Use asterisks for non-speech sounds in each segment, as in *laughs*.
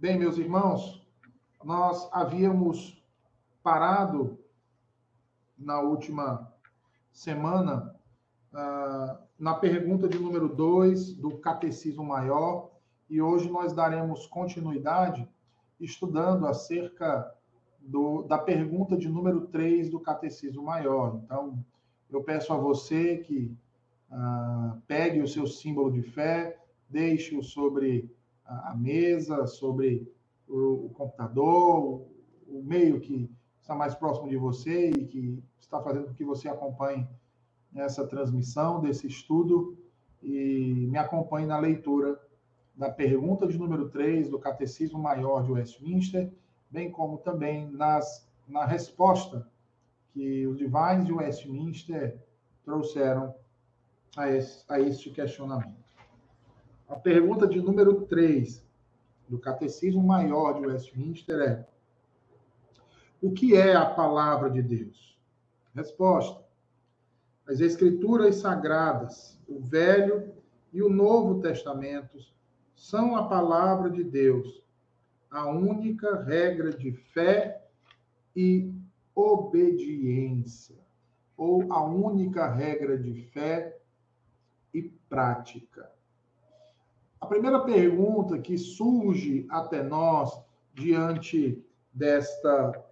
Bem, meus irmãos, nós havíamos parado na última semana uh, na pergunta de número 2 do Catecismo Maior e hoje nós daremos continuidade estudando acerca do, da pergunta de número 3 do Catecismo Maior. Então, eu peço a você que uh, pegue o seu símbolo de fé, deixe-o sobre a mesa, sobre o, computador, o meio que está mais próximo de você e que está fazendo com que você acompanhe essa transmissão desse estudo e me acompanhe na leitura da pergunta de número 3 do Catecismo Maior de Westminster, bem como também nas, na resposta que os Divines de Westminster trouxeram a, esse, a este questionamento. A pergunta de número 3 do Catecismo Maior de Westminster é: O que é a palavra de Deus? Resposta: As Escrituras Sagradas, o Velho e o Novo Testamentos, são a palavra de Deus, a única regra de fé e obediência, ou a única regra de fé e prática. A primeira pergunta que surge até nós diante desta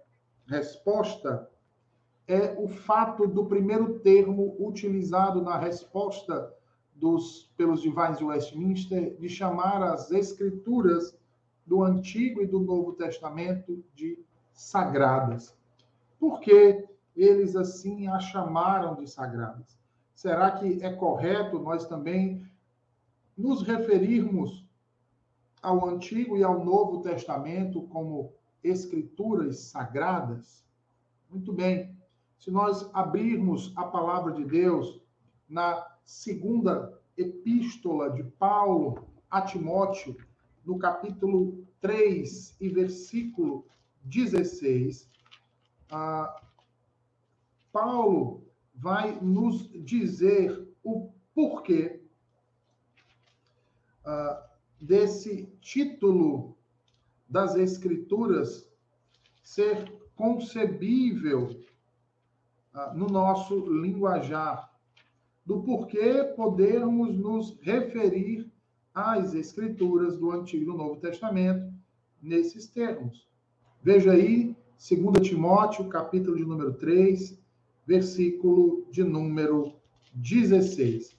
resposta é o fato do primeiro termo utilizado na resposta dos, pelos Divines de Westminster de chamar as escrituras do Antigo e do Novo Testamento de sagradas. Por que eles assim a chamaram de sagradas? Será que é correto nós também nos referirmos ao Antigo e ao Novo Testamento como escrituras sagradas? Muito bem. Se nós abrirmos a palavra de Deus na segunda epístola de Paulo a Timóteo, no capítulo 3 e versículo 16, ah, Paulo vai nos dizer o porquê uh, desse título das Escrituras ser concebível uh, no nosso linguajar, do porquê podermos nos referir às Escrituras do Antigo e do Novo Testamento nesses termos. Veja aí, 2 Timóteo, capítulo de número 3, versículo de número 16.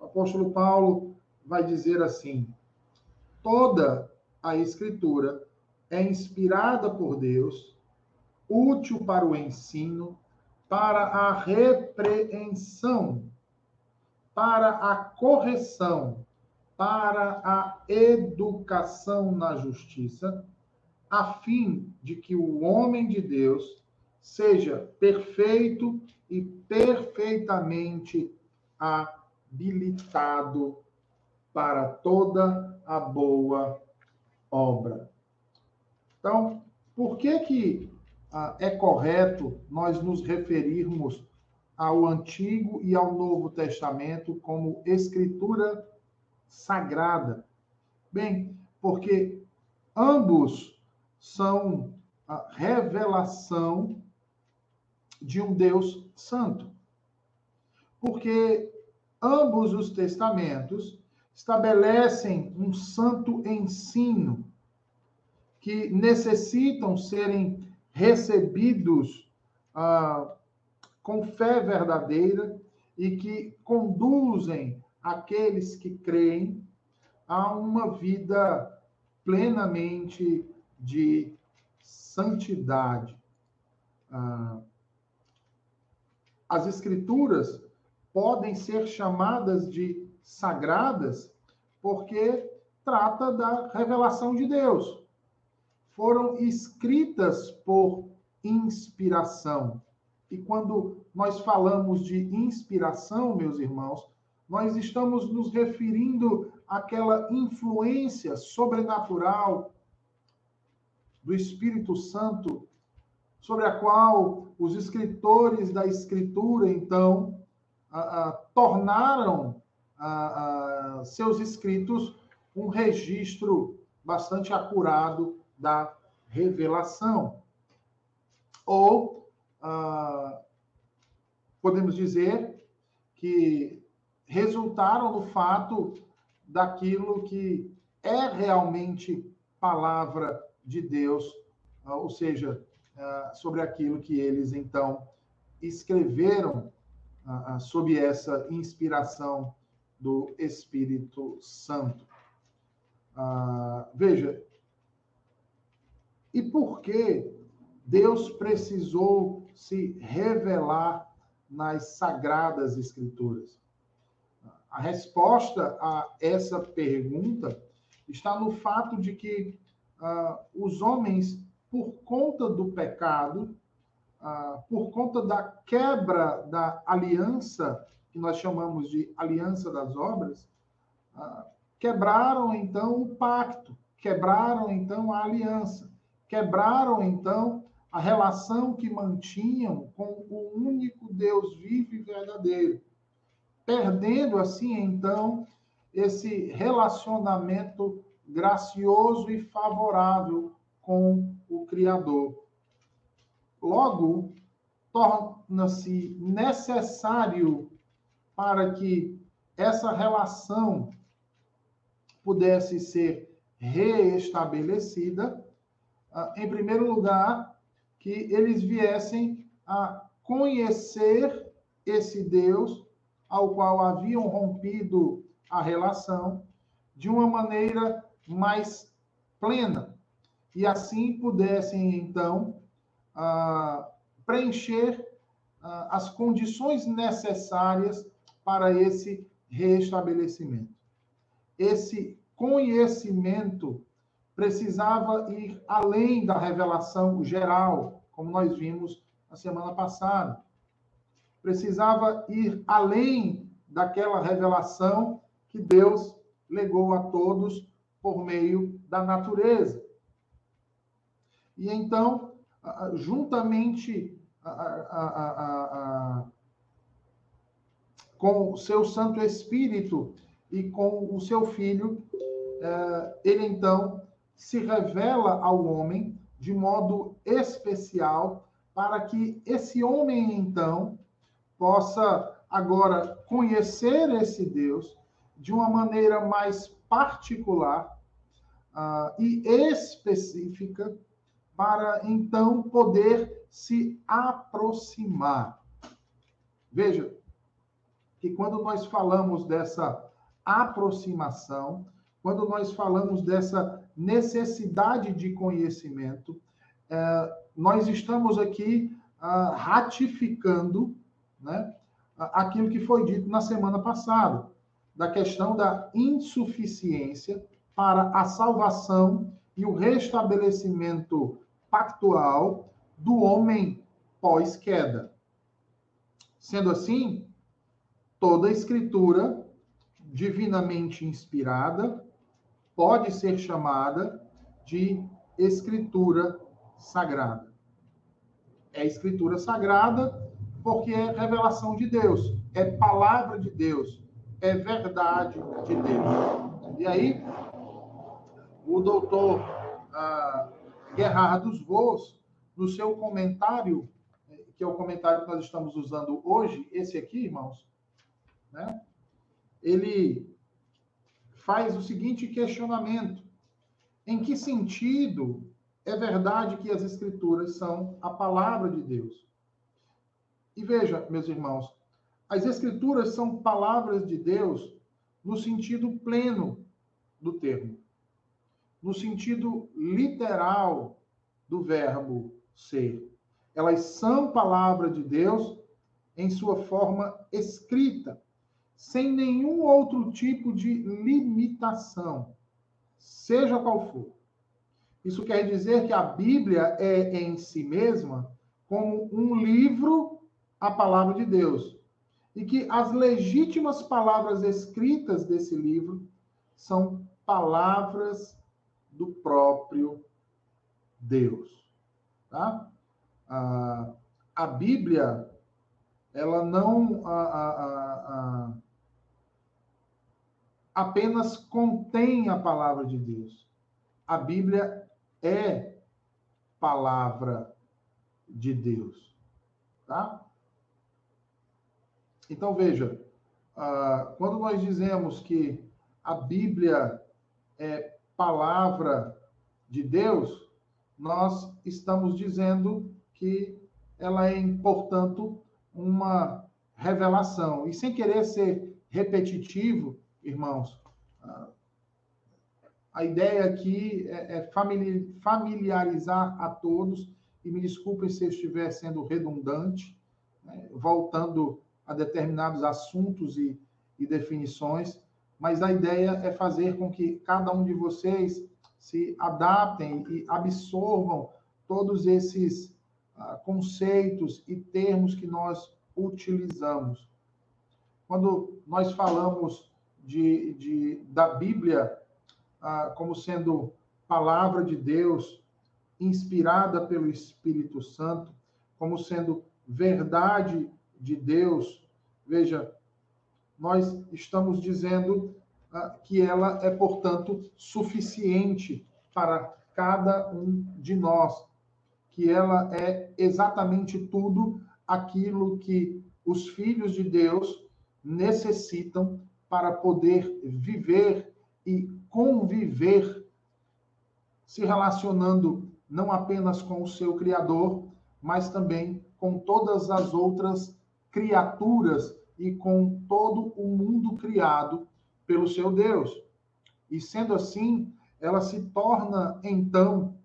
O apóstolo Paulo vai dizer assim: toda a Escritura é inspirada por Deus, útil para o ensino, para a repreensão, para a correção, para a educação na justiça, a fim de que o homem de Deus seja perfeito e perfeitamente habilitado para toda a boa obra. Então, por que que ah, é correto nós nos referirmos ao Antigo e ao Novo Testamento como escritura sagrada? Bem, porque ambos são a revelação de um Deus santo. Porque ambos os testamentos estabelecem um santo ensino que necessitam serem recebidos ah, com fé verdadeira e que conduzem aqueles que creem a uma vida plenamente de santidade. Ah, as Escrituras podem ser chamadas de sagradas, porque trata da revelação de Deus. Foram escritas por inspiração. E quando nós falamos de inspiração, meus irmãos, nós estamos nos referindo àquela influência sobrenatural do Espírito Santo, sobre a qual os escritores da Escritura, então, a, a, tornaram a, a seus escritos um registro bastante acurado da revelação. Ou ah, podemos dizer que resultaram do fato daquilo que é realmente palavra de Deus, ah, ou seja, ah, sobre aquilo que eles então escreveram sob essa inspiração do Espírito Santo. veja, e por que Deus precisou se revelar nas sagradas escrituras? A resposta a essa pergunta está no fato de que uh, os homens, por conta do pecado, uh, por conta da quebra da aliança, que nós chamamos de aliança das obras, uh, quebraram então o pacto, quebraram então a aliança, quebraram então a relação que mantinham com o único Deus vivo e verdadeiro, perdendo assim então esse relacionamento gracioso e favorável com o Criador. Logo, torna-se necessário para que essa relação pudesse ser reestabelecida, ah, em primeiro lugar, que eles viessem a conhecer esse Deus ao qual haviam rompido a relação de uma maneira mais plena. E assim pudessem então ah, preencher ah, as condições necessárias para esse restabelecimento. Esse conhecimento precisava ir além da revelação geral, como nós vimos na semana passada. Precisava ir além daquela revelação que Deus legou a todos por meio da natureza. E então, juntamente com o seu Santo Espírito e com o seu Filho, é, ele então se revela ao homem de modo especial para que esse homem então possa agora conhecer esse Deus de uma maneira mais particular uh, e específica para então poder se aproximar. Veja que quando nós falamos dessa aproximação, quando nós falamos dessa necessidade de conhecimento, eh, nós estamos aqui uh, ratificando né, aquilo que foi dito na semana passada da questão da insuficiência para a salvação e o restabelecimento pactual do homem pós-queda. Sendo assim, toda escritura divinamente inspirada pode ser chamada de escritura sagrada. É escritura sagrada porque é revelação de Deus, é palavra de Deus, é verdade de Deus. E aí, o doutor ah, Gerardo Vos, no seu comentário, que é o comentário que nós estamos usando hoje, esse aqui, irmãos, né? ele faz o seguinte questionamento: em que sentido é verdade que as Escrituras são a palavra de Deus? E veja, meus irmãos, as Escrituras são palavras de Deus no sentido pleno do termo, no sentido literal do verbo ser. Elas são palavra de Deus em sua forma escrita, sem nenhum outro tipo de limitação, seja qual for. Isso quer dizer que a Bíblia é em si mesma como um livro, a palavra de Deus e que as legítimas palavras escritas desse livro são palavras do próprio Deus. Tá? A, a Bíblia, ela não a, a, apenas contém a palavra de Deus. a Bíblia é palavra de Deus, tá? Então veja, uh, quando nós dizemos que a Bíblia é palavra de Deus, nós estamos dizendo que ela é, portanto, uma revelação. E sem querer ser repetitivo, irmãos, a ideia aqui é, é familiarizar a todos, e me desculpem se eu estiver sendo redundante, né, voltando a determinados assuntos e, e definições, mas a ideia é fazer com que cada um de vocês se adaptem e absorvam todos esses uh, conceitos e termos que nós utilizamos. Quando nós falamos de, de da Bíblia uh, como sendo palavra de Deus, inspirada pelo Espírito Santo, como sendo verdade de Deus, veja, nós estamos dizendo ah, que ela é, portanto, suficiente para cada um de nós, que ela é exatamente tudo aquilo que os filhos de Deus necessitam para poder viver e conviver, se relacionando não apenas com o seu Criador, mas também com todas as outras criaturas e com todo o mundo criado pelo seu Deus. E sendo assim, ela se torna, então,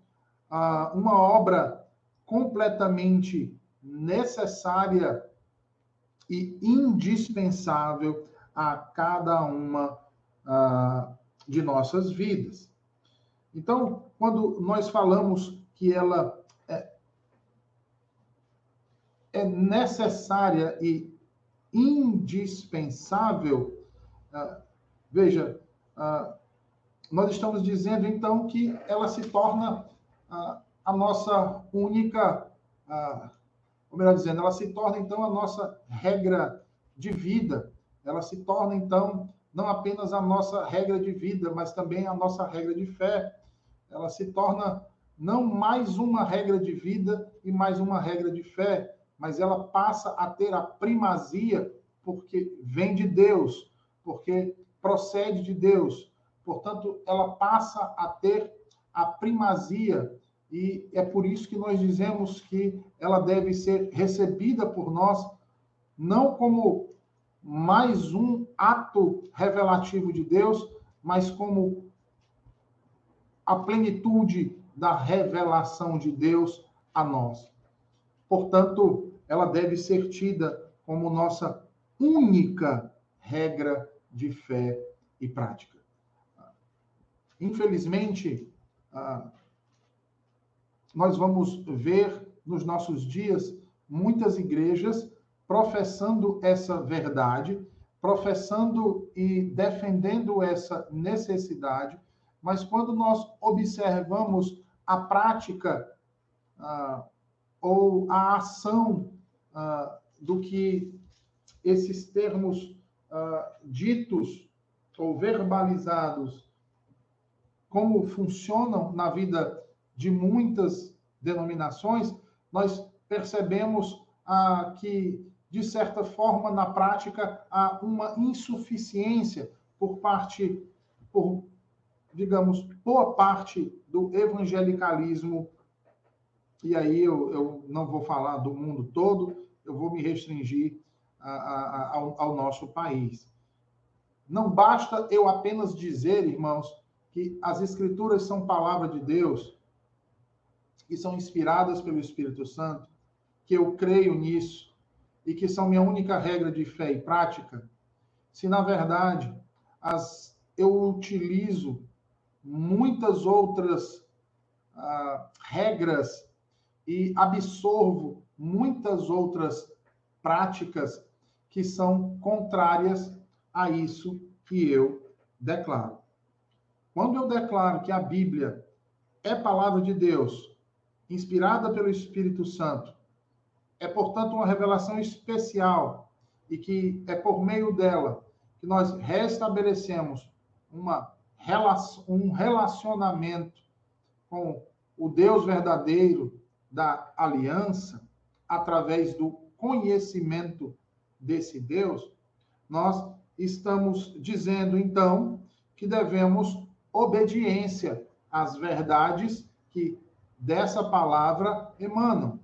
uma obra completamente necessária e indispensável a cada uma de nossas vidas. Então, quando nós falamos que ela é, é necessária e indispensável, uh, veja, uh, nós estamos dizendo então que ela se torna a nossa única, ou melhor dizendo, ela se torna então a nossa regra de vida, ela se torna então não apenas a nossa regra de vida, mas também a nossa regra de fé. Ela se torna não mais uma regra de vida e mais uma regra de fé, mas ela passa a ter a primazia porque vem de Deus, porque procede de Deus. Portanto, ela passa a ter a primazia e é por isso que nós dizemos que ela deve ser recebida por nós não como mais um ato revelativo de Deus, mas como a plenitude da revelação de Deus a nós. Portanto, ela deve ser tida como nossa única regra de fé e prática. Infelizmente, ah, nós vamos ver nos nossos dias muitas igrejas professando essa verdade, professando e defendendo essa necessidade, mas quando nós observamos a prática ah, ou a ação ah, do que esses termos ah, ditos ou verbalizados, como funcionam na vida de muitas denominações, nós percebemos que, de certa forma, na prática, há uma insuficiência por parte, por, digamos, boa parte do evangelicalismo e aí eu, eu não vou falar do mundo todo, eu vou me restringir a, a, ao, ao nosso país. Não basta eu apenas dizer, irmãos, que as Escrituras são palavra de Deus, que são inspiradas pelo Espírito Santo, que eu creio nisso e que são minha única regra de fé e prática, se na verdade as, eu utilizo muitas outras ah, regras e absorvo muitas outras práticas que são contrárias a isso que eu declaro. Quando eu declaro que a Bíblia é palavra de Deus, inspirada pelo Espírito Santo, é, portanto, uma revelação especial e que é por meio dela que nós restabelecemos uma, um relacionamento com o Deus verdadeiro da aliança, através do conhecimento desse Deus, nós estamos dizendo, então, que devemos obediência às verdades que dessa palavra emanam,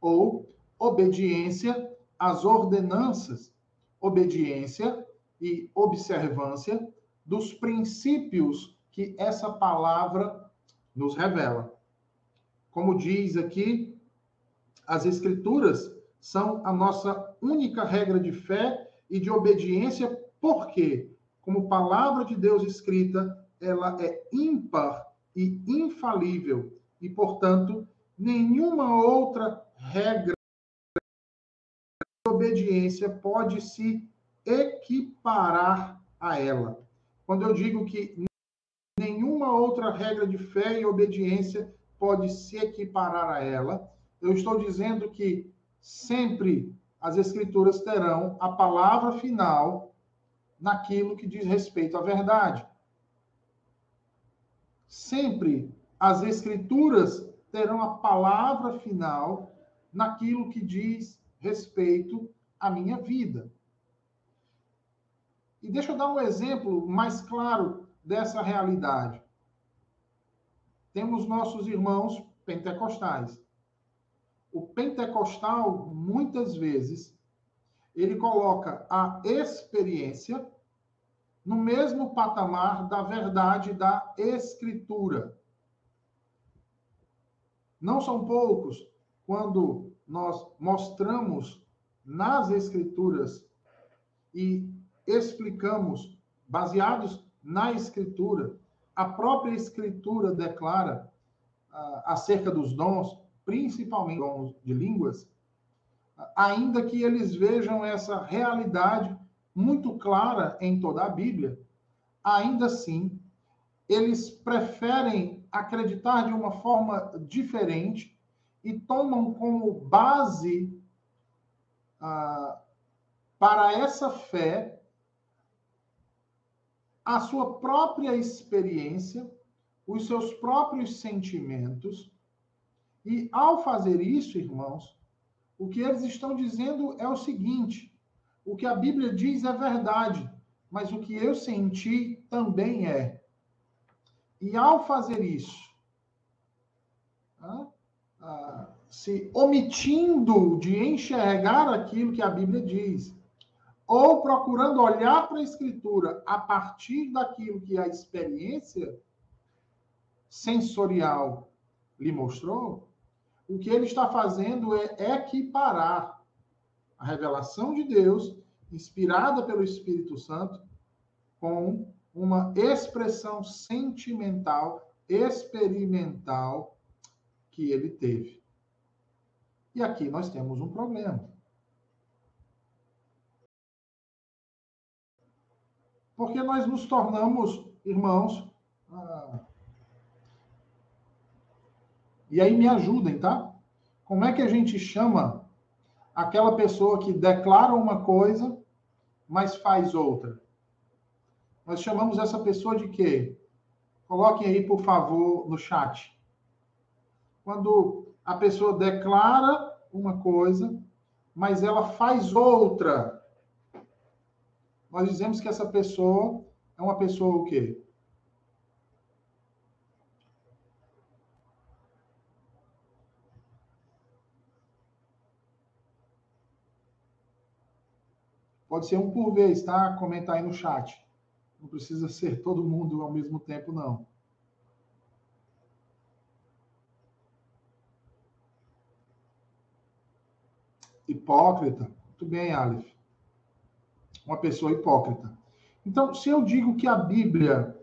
ou obediência às ordenanças, obediência e observância dos princípios que essa palavra nos revela. Como diz aqui, as Escrituras são a nossa única regra de fé e de obediência, porque, como palavra de Deus escrita, ela é ímpar e infalível, e, portanto, nenhuma outra regra obediência pode se equiparar a ela. Quando eu digo que nenhuma outra regra de fé e obediência pode se equiparar a ela, eu estou dizendo que sempre as escrituras terão a palavra final naquilo que diz respeito à verdade. Sempre as escrituras terão a palavra final naquilo que diz respeito à minha vida. E deixa eu dar um exemplo mais claro dessa realidade. Temos nossos irmãos pentecostais. O pentecostal, muitas vezes, ele coloca a experiência no mesmo patamar da verdade da escritura. Não são poucos quando nós mostramos nas escrituras e explicamos, baseados na Escritura, a própria Escritura declara uh, acerca dos dons, principalmente dons de línguas, ainda que eles vejam essa realidade muito clara em toda a Bíblia, ainda assim, eles preferem acreditar de uma forma diferente e tomam como base uh, para essa fé a sua própria experiência, os seus próprios sentimentos. E ao fazer isso, irmãos, o que eles estão dizendo é o seguinte: o que a Bíblia diz é verdade, mas o que eu senti também é. E ao fazer isso, ah, se omitindo de enxergar aquilo que a Bíblia diz, ou procurando olhar para a Escritura a partir daquilo que a experiência sensorial lhe mostrou, o que ele está fazendo é equiparar a revelação de Deus, inspirada pelo Espírito Santo, com uma expressão sentimental, experimental que ele teve. E aqui nós temos um problema. porque nós nos tornamos irmãos. Ah, e aí me ajudem, tá? Como é que a gente chama aquela pessoa que declara uma coisa, mas faz outra? Nós chamamos essa pessoa de quê? Coloquem aí, por favor, no chat. Quando a pessoa declara uma coisa, mas ela faz outra nós dizemos que essa pessoa é uma pessoa o quê? Pode ser um por vez, tá? Comenta aí no chat. Não precisa ser todo mundo ao mesmo tempo, não. Hipócrita. Muito bem, Aleph uma pessoa hipócrita. Então, se eu digo que a Bíblia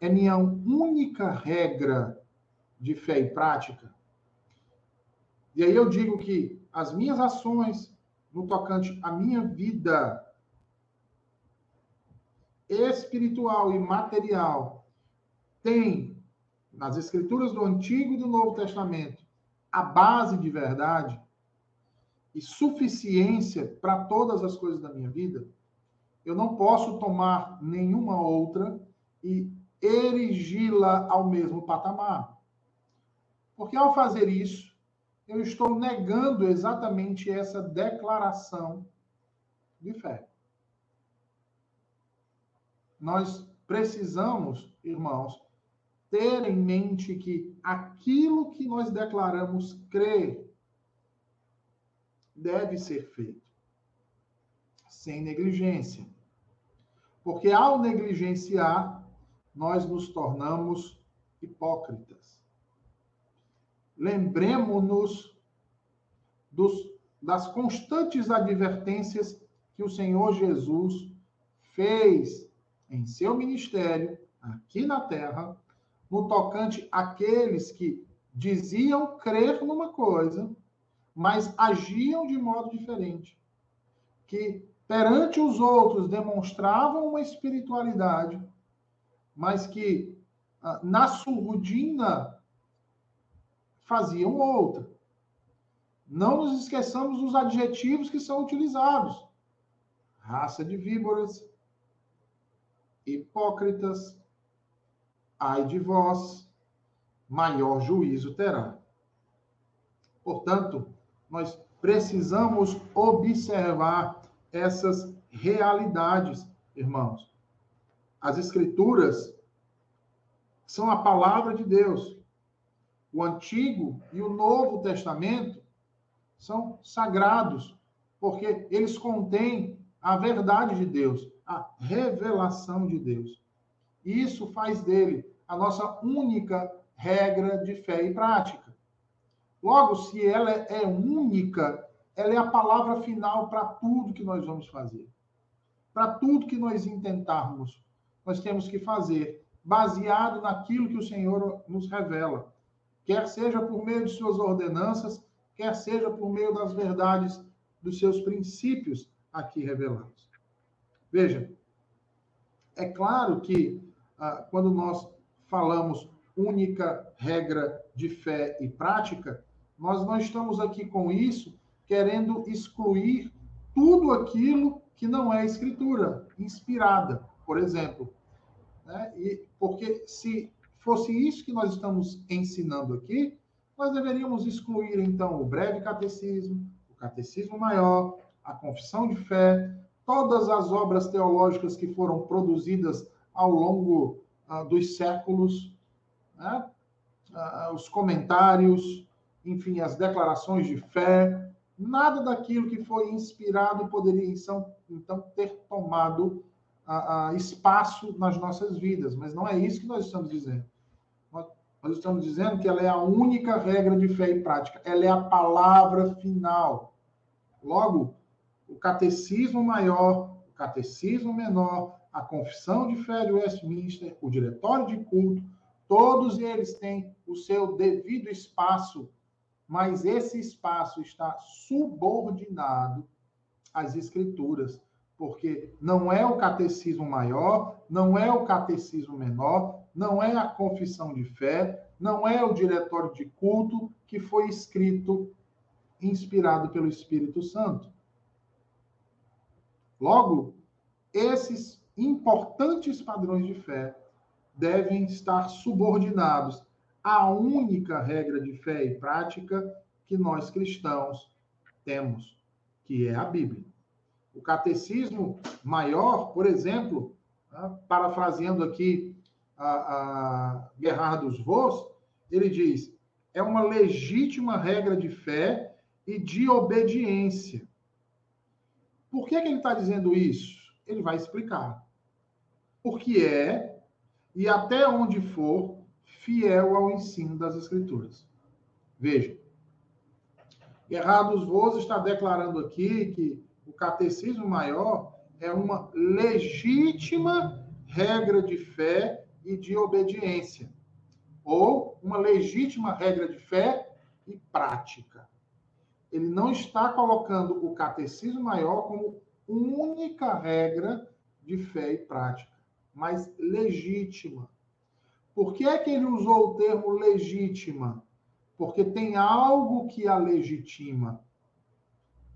é minha única regra de fé e prática, e aí eu digo que as minhas ações no tocante à minha vida espiritual e material têm nas escrituras do Antigo e do Novo Testamento a base de verdade e suficiência para todas as coisas da minha vida, eu não posso tomar nenhuma outra e erigi-la ao mesmo patamar. Porque ao fazer isso, eu estou negando exatamente essa declaração de fé. Nós precisamos, irmãos, ter em mente que aquilo que nós declaramos crer deve ser feito sem negligência. Porque ao negligenciar, nós nos tornamos hipócritas. Lembremos-nos das constantes advertências que o Senhor Jesus fez em seu ministério aqui na terra, no tocante àqueles que diziam crer numa coisa, mas agiam de modo diferente, que perante os outros demonstravam uma espiritualidade, mas que ah, na surdina faziam outra. Não nos esqueçamos dos adjetivos que são utilizados: raça de víboras, hipócritas, ai de vós, maior juízo terá. Portanto, nós precisamos observar essas realidades, irmãos. As Escrituras são a palavra de Deus. O Antigo e o Novo Testamento são sagrados, porque eles contêm a verdade de Deus, a revelação de Deus. Isso faz dele a nossa única regra de fé e prática. Logo, se ela é única, ela é a palavra final para tudo que nós vamos fazer. Para tudo que nós intentarmos, nós temos que fazer baseado naquilo que o Senhor nos revela, quer seja por meio de suas ordenanças, quer seja por meio das verdades dos seus princípios aqui revelados. Veja, é claro que ah, quando nós falamos única regra de fé e prática, nós não estamos aqui com isso querendo excluir tudo aquilo que não é escritura inspirada, por exemplo. Né? E, porque se fosse isso que nós estamos ensinando aqui, nós deveríamos excluir, então, o breve catecismo, o catecismo maior, a confissão de fé, todas as obras teológicas que foram produzidas ao longo ah, dos séculos, né? ah, os comentários, enfim, as declarações de fé, nada daquilo que foi inspirado poderia, então, ter tomado a, a espaço nas nossas vidas. Mas não é isso que nós estamos dizendo. Nós, nós estamos dizendo que ela é a única regra de fé e prática. Ela é a palavra final. Logo, o catecismo maior, o catecismo menor, a confissão de fé de Westminster, o diretório de culto, todos eles têm o seu devido espaço mas esse espaço está subordinado às escrituras, porque não é o catecismo maior, não é o catecismo menor, não é a confissão de fé, não é o diretório de culto que foi escrito inspirado pelo Espírito Santo. Logo, esses importantes padrões de fé devem estar subordinados a única regra de fé e prática que nós cristãos temos, que é a Bíblia. O catecismo maior, por exemplo, né, parafraseando aqui a, a Gerhardus Voss, ele diz: é uma legítima regra de fé e de obediência. Por que, que ele está dizendo isso? Ele vai explicar. Porque é, e até onde for, fiel ao ensino das Escrituras. Veja, Errados Voz está declarando aqui que o catecismo maior é uma legítima regra de fé e de obediência, ou uma legítima regra de fé e prática. Ele não está colocando o catecismo maior como única regra de fé e prática, mas legítima. Por que é que ele usou o termo legítima? Porque tem algo que a legitima.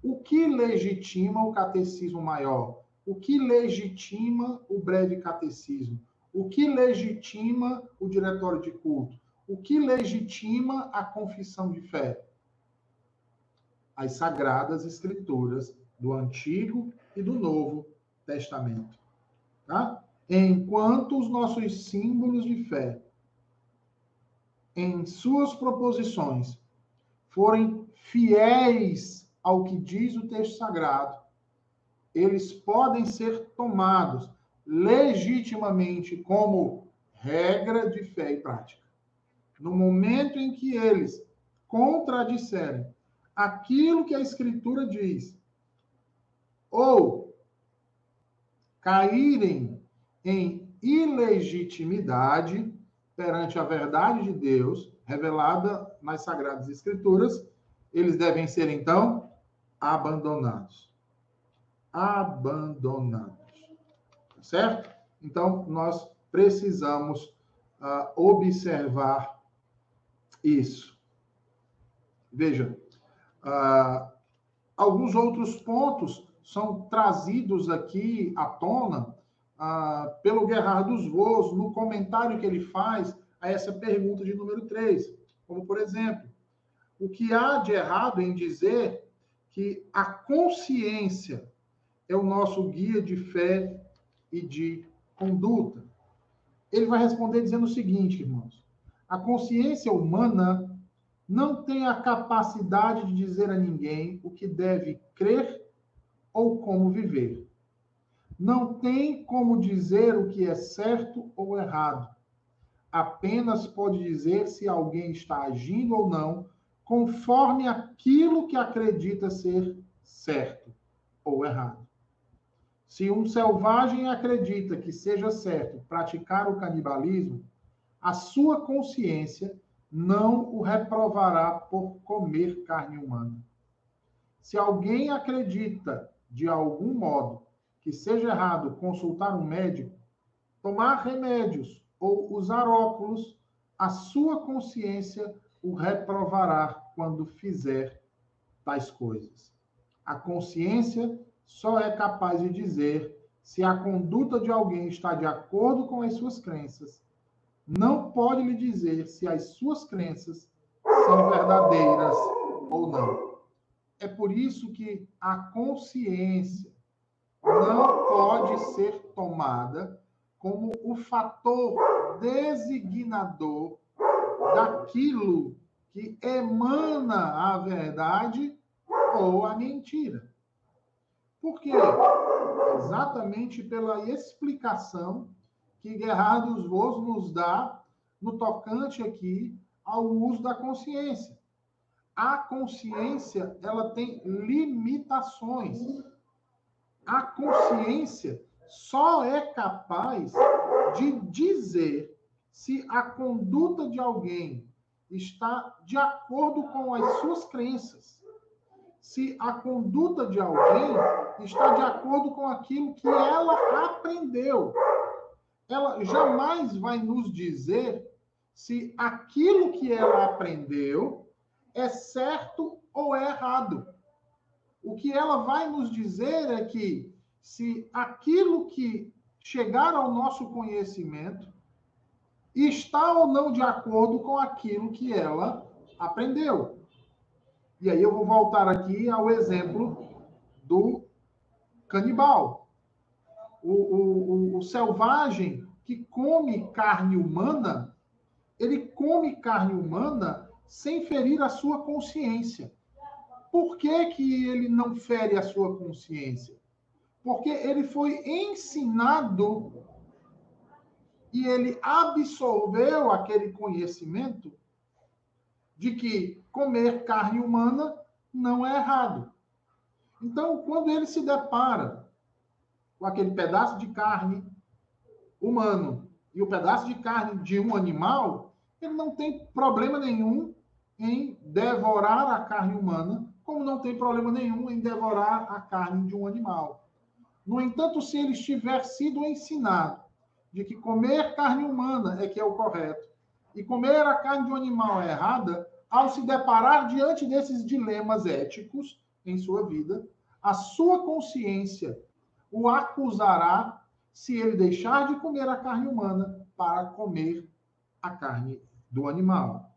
O que legitima o catecismo maior? O que legitima o breve catecismo? O que legitima o diretório de culto? o que legitima a confissão de fé? As sagradas escrituras do Antigo e do Novo Testamento. Tá? Enquanto os nossos símbolos de fé, em suas proposições, forem fiéis ao que diz o texto sagrado, eles podem ser tomados legitimamente como regra de fé e prática. No momento em que eles contradisserem aquilo que a Escritura diz, ou caírem em ilegitimidade perante a verdade de Deus revelada nas Sagradas Escrituras, eles devem ser então abandonados. Abandonados. Certo? Então, nós precisamos uh, observar isso. Veja, uh, alguns outros pontos são trazidos aqui à tona uh, pelo Gerardo dos Voos no comentário que ele faz a essa pergunta de número 3. Como, por exemplo, o que há de errado em dizer que a consciência é o nosso guia de fé e de conduta? Ele vai responder dizendo o seguinte, irmãos: a consciência humana não tem a capacidade de dizer a ninguém o que deve crer ou como viver. Não tem como dizer o que é certo ou errado. Apenas pode dizer se alguém está agindo ou não conforme aquilo que acredita ser certo ou errado. Se um selvagem acredita que seja certo praticar o canibalismo, a sua consciência não o reprovará por comer carne humana. Se alguém acredita, de algum modo, que seja errado consultar um médico, tomar remédios ou usar óculos, a sua consciência o reprovará quando fizer tais coisas. A consciência só é capaz de dizer se a conduta de alguém está de acordo com as suas crenças. Não pode lhe dizer se as suas crenças são verdadeiras ou não. É por isso que a consciência não pode ser tomada como o fator designador daquilo que emana a verdade ou a mentira. Por quê? Exatamente pela explicação que Gerardo Vos nos dá no tocante aqui ao uso da consciência. A consciência, ela tem limitações. A consciência só é capaz de dizer se a conduta de alguém está de acordo com as suas crenças. Se a conduta de alguém está de acordo com aquilo que ela aprendeu. Ela jamais vai nos dizer se aquilo que ela aprendeu é certo ou é errado. O que ela vai nos dizer é que se aquilo que chegar ao nosso conhecimento está ou não de acordo com aquilo que ela aprendeu. E aí eu vou voltar aqui ao exemplo do canibal. O, o, o, o selvagem que come carne humana, ele come carne humana sem ferir a sua consciência. Por que, que ele não fere a sua consciência? Porque ele foi ensinado e ele absorveu aquele conhecimento de que comer carne humana não é errado. Então, quando ele se depara com aquele pedaço de carne humano e o pedaço de carne de um animal, ele não tem problema nenhum em devorar a carne humana, como não tem problema nenhum em devorar a carne de um animal. No entanto, se ele estiver sido ensinado de que comer carne humana é que é o correto e comer a carne de um animal é errada, ao se deparar diante desses dilemas éticos em sua vida, a sua consciência o acusará se ele deixar de comer a carne humana para comer a carne do animal.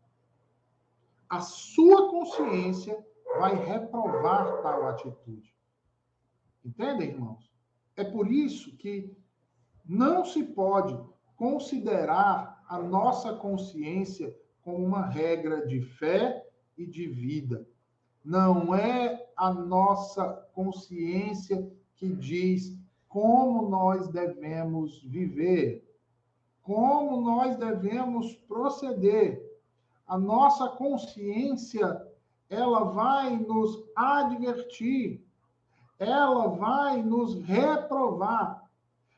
A sua consciência vai reprovar tal atitude. Entendem, irmãos? É por isso que não se pode considerar a nossa consciência como uma regra de fé e de vida. Não é a nossa consciência que diz como nós devemos viver, como nós devemos proceder. A nossa consciência, ela vai nos advertir, ela vai nos reprovar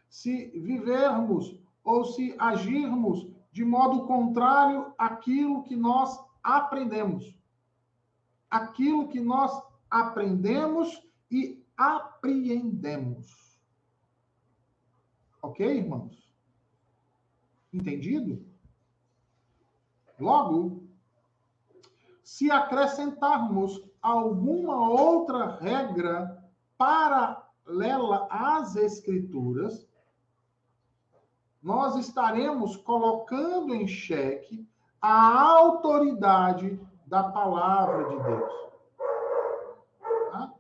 se vivermos ou se agirmos de modo contrário àquilo que nós aprendemos. Aquilo que nós aprendemos e apreendemos. Ok, irmãos? Entendido? Logo, se acrescentarmos alguma outra regra paralela às Escrituras, nós estaremos colocando em xeque a autoridade da palavra de Deus. Tá?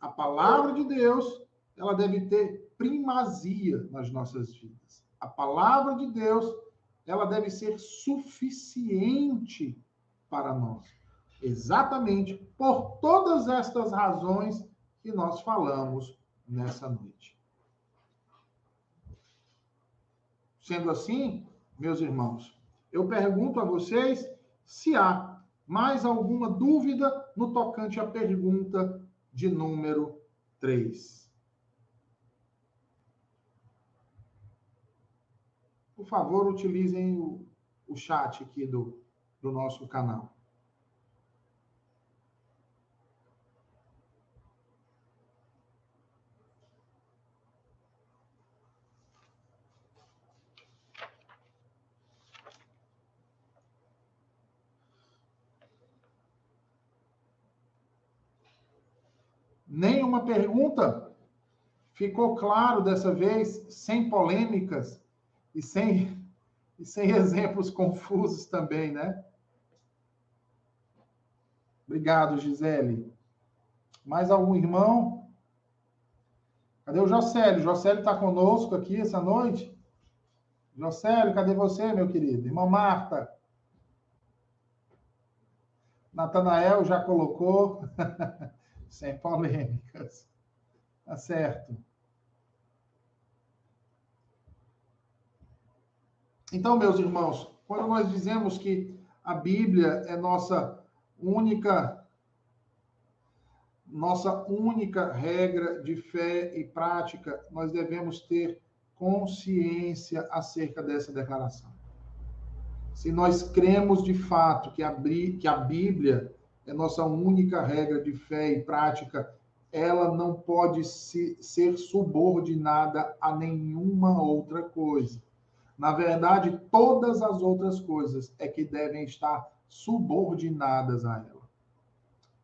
A palavra de Deus, ela deve ter primazia nas nossas vidas. A palavra de Deus, ela deve ser suficiente para nós. Exatamente por todas estas razões que nós falamos nessa noite. Sendo assim, meus irmãos, eu pergunto a vocês se há mais alguma dúvida no tocante à pergunta de número 3. Por favor, utilizem o, o chat aqui do, do nosso canal. Nenhuma pergunta? Ficou claro dessa vez, sem polêmicas e sem, *laughs* e sem exemplos confusos também, né? Obrigado, Gisele. Mais algum irmão? Cadê o Jocélio? Jocélio está conosco aqui essa noite? Jocélio, cadê você, meu querido? Irmã Marta. Natanael já colocou. *laughs* sem polêmicas. Tá certo. Então, meus irmãos, quando nós dizemos que a Bíblia é nossa única nossa única regra de fé e prática, nós devemos ter consciência acerca dessa declaração. Se nós cremos de fato que a, que a Bíblia é nossa única regra de fé e prática, ela não pode se, ser subordinada a nenhuma outra coisa. Na verdade, todas as outras coisas é que devem estar subordinadas a ela.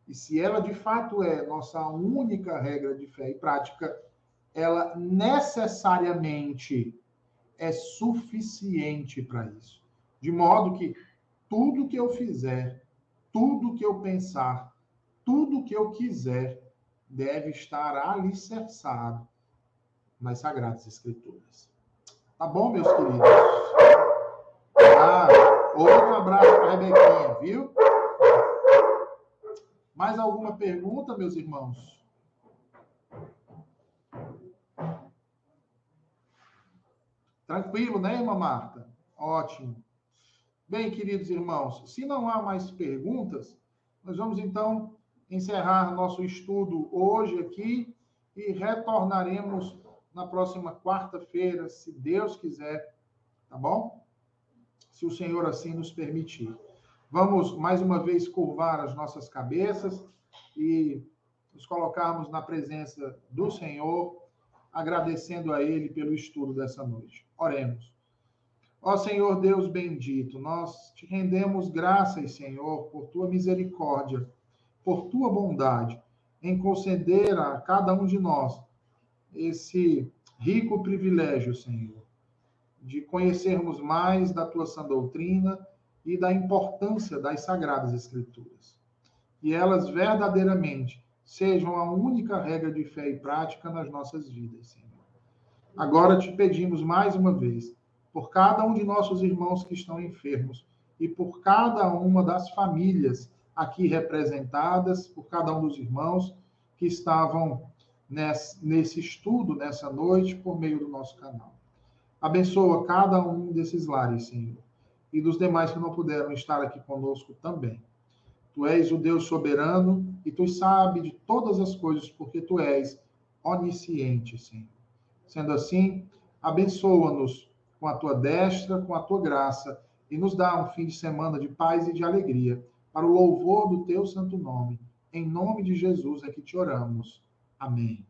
E se ela de fato é nossa única regra de fé e prática, ela necessariamente é suficiente para isso. De modo que tudo que eu fizer tudo que eu pensar, tudo que eu quiser, deve estar alicerçado nas Sagradas Escrituras. Tá bom, meus queridos? Ah, outro abraço para a Rebequinha, viu? Mais alguma pergunta, meus irmãos? Tranquilo, né, irmã Marta? Ótimo. Bem, queridos irmãos, se não há mais perguntas, nós vamos então encerrar nosso estudo hoje aqui e retornaremos na próxima quarta-feira, se Deus quiser, tá bom? Se o Senhor assim nos permitir. Vamos mais uma vez curvar as nossas cabeças e nos colocarmos na presença do Senhor, agradecendo a Ele pelo estudo dessa noite. Oremos. Ó Senhor Deus bendito, nós te rendemos graças, Senhor, por tua misericórdia, por tua bondade, em conceder a cada um de nós esse rico privilégio, Senhor, de conhecermos mais da tua sã doutrina e da importância das Sagradas Escrituras. E elas verdadeiramente sejam a única regra de fé e prática nas nossas vidas, Senhor. Agora te pedimos mais uma vez, por cada um de nossos irmãos que estão enfermos e por cada uma das famílias aqui representadas, por cada um dos irmãos que estavam nesse estudo nessa noite por meio do nosso canal. Abençoa cada um desses lares, Senhor, e dos demais que não puderam estar aqui conosco também. Tu és o Deus soberano e tu sabes de todas as coisas, porque tu és onisciente, Senhor. Sendo assim, abençoa-nos com a tua destra, com a tua graça, e nos dá um fim de semana de paz e de alegria, para o louvor do teu santo nome. Em nome de Jesus é que te oramos. Amém.